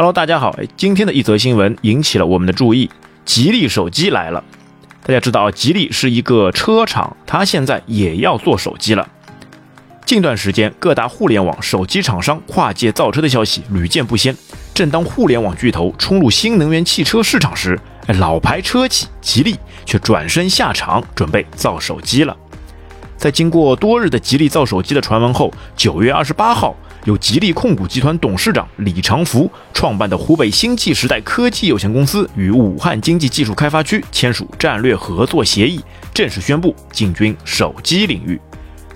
Hello，大家好，今天的一则新闻引起了我们的注意，吉利手机来了。大家知道，吉利是一个车厂，它现在也要做手机了。近段时间，各大互联网手机厂商跨界造车的消息屡见不鲜。正当互联网巨头冲入新能源汽车市场时，老牌车企吉利却转身下场，准备造手机了。在经过多日的吉利造手机的传闻后，九月二十八号。由吉利控股集团董事长李长福创办的湖北星际时代科技有限公司与武汉经济技术开发区签署战略合作协议，正式宣布进军手机领域。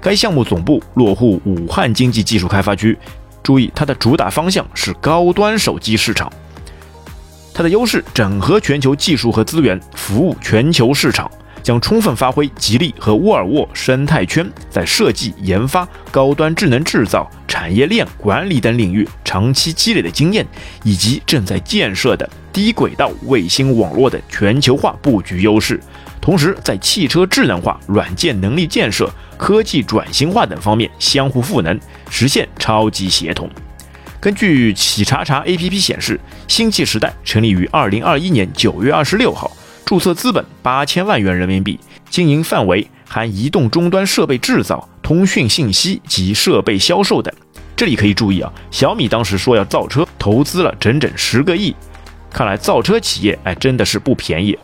该项目总部落户武汉经济技术开发区，注意它的主打方向是高端手机市场。它的优势整合全球技术和资源，服务全球市场。将充分发挥吉利和沃尔沃生态圈在设计、研发、高端智能制造、产业链管理等领域长期积累的经验，以及正在建设的低轨道卫星网络的全球化布局优势，同时在汽车智能化、软件能力建设、科技转型化等方面相互赋能，实现超级协同。根据企查查 APP 显示，星际时代成立于二零二一年九月二十六号。注册资本八千万元人民币，经营范围含移动终端设备制造、通讯信息及设备销售等。这里可以注意啊，小米当时说要造车，投资了整整十个亿，看来造车企业哎真的是不便宜。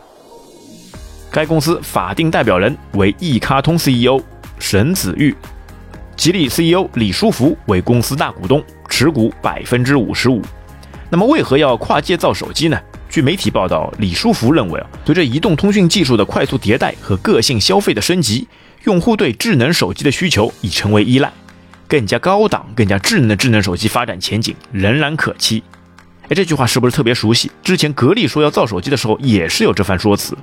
该公司法定代表人为易卡通 CEO 沈子玉，吉利 CEO 李书福为公司大股东，持股百分之五十五。那么为何要跨界造手机呢？据媒体报道，李书福认为啊，随着移动通讯技术的快速迭代和个性消费的升级，用户对智能手机的需求已成为依赖，更加高档、更加智能的智能手机发展前景仍然可期。哎，这句话是不是特别熟悉？之前格力说要造手机的时候也是有这番说辞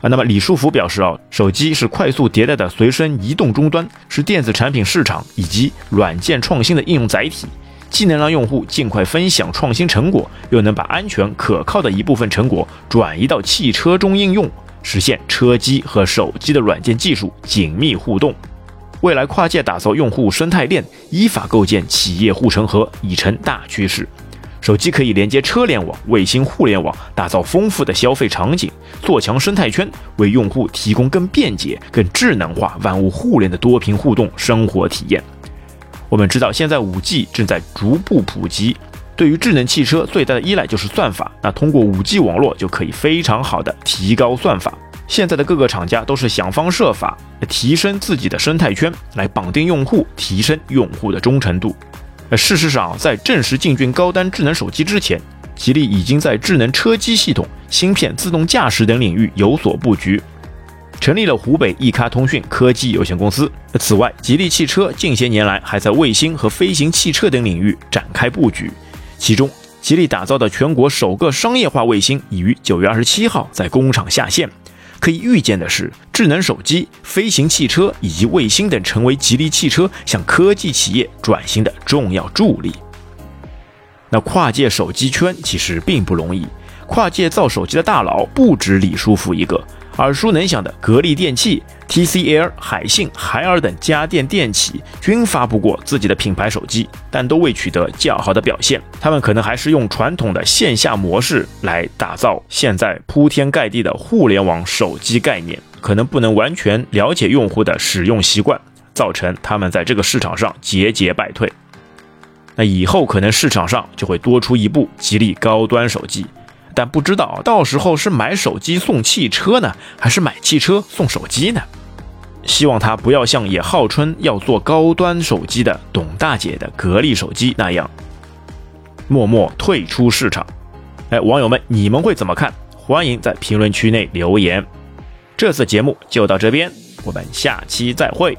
啊。那么李书福表示啊，手机是快速迭代的随身移动终端，是电子产品市场以及软件创新的应用载体。既能让用户尽快分享创新成果，又能把安全可靠的一部分成果转移到汽车中应用，实现车机和手机的软件技术紧密互动。未来跨界打造用户生态链，依法构建企业护城河已成大趋势。手机可以连接车联网、卫星互联网，打造丰富的消费场景，做强生态圈，为用户提供更便捷、更智能化、万物互联的多屏互动生活体验。我们知道，现在五 G 正在逐步普及，对于智能汽车最大的依赖就是算法。那通过五 G 网络就可以非常好的提高算法。现在的各个厂家都是想方设法提升自己的生态圈，来绑定用户，提升用户的忠诚度。事实上，在正式进军高端智能手机之前，吉利已经在智能车机系统、芯片、自动驾驶等领域有所布局。成立了湖北易咖通讯科技有限公司。此外，吉利汽车近些年来还在卫星和飞行汽车等领域展开布局。其中，吉利打造的全国首个商业化卫星已于九月二十七号在工厂下线。可以预见的是，智能手机、飞行汽车以及卫星等成为吉利汽车向科技企业转型的重要助力。那跨界手机圈其实并不容易，跨界造手机的大佬不止李书福一个。耳熟能详的格力电器、TCL、海信、海尔等家电电企均发布过自己的品牌手机，但都未取得较好的表现。他们可能还是用传统的线下模式来打造现在铺天盖地的互联网手机概念，可能不能完全了解用户的使用习惯，造成他们在这个市场上节节败退。那以后可能市场上就会多出一部吉利高端手机。但不知道到时候是买手机送汽车呢，还是买汽车送手机呢？希望他不要像也号称要做高端手机的董大姐的格力手机那样，默默退出市场。哎，网友们，你们会怎么看？欢迎在评论区内留言。这次节目就到这边，我们下期再会。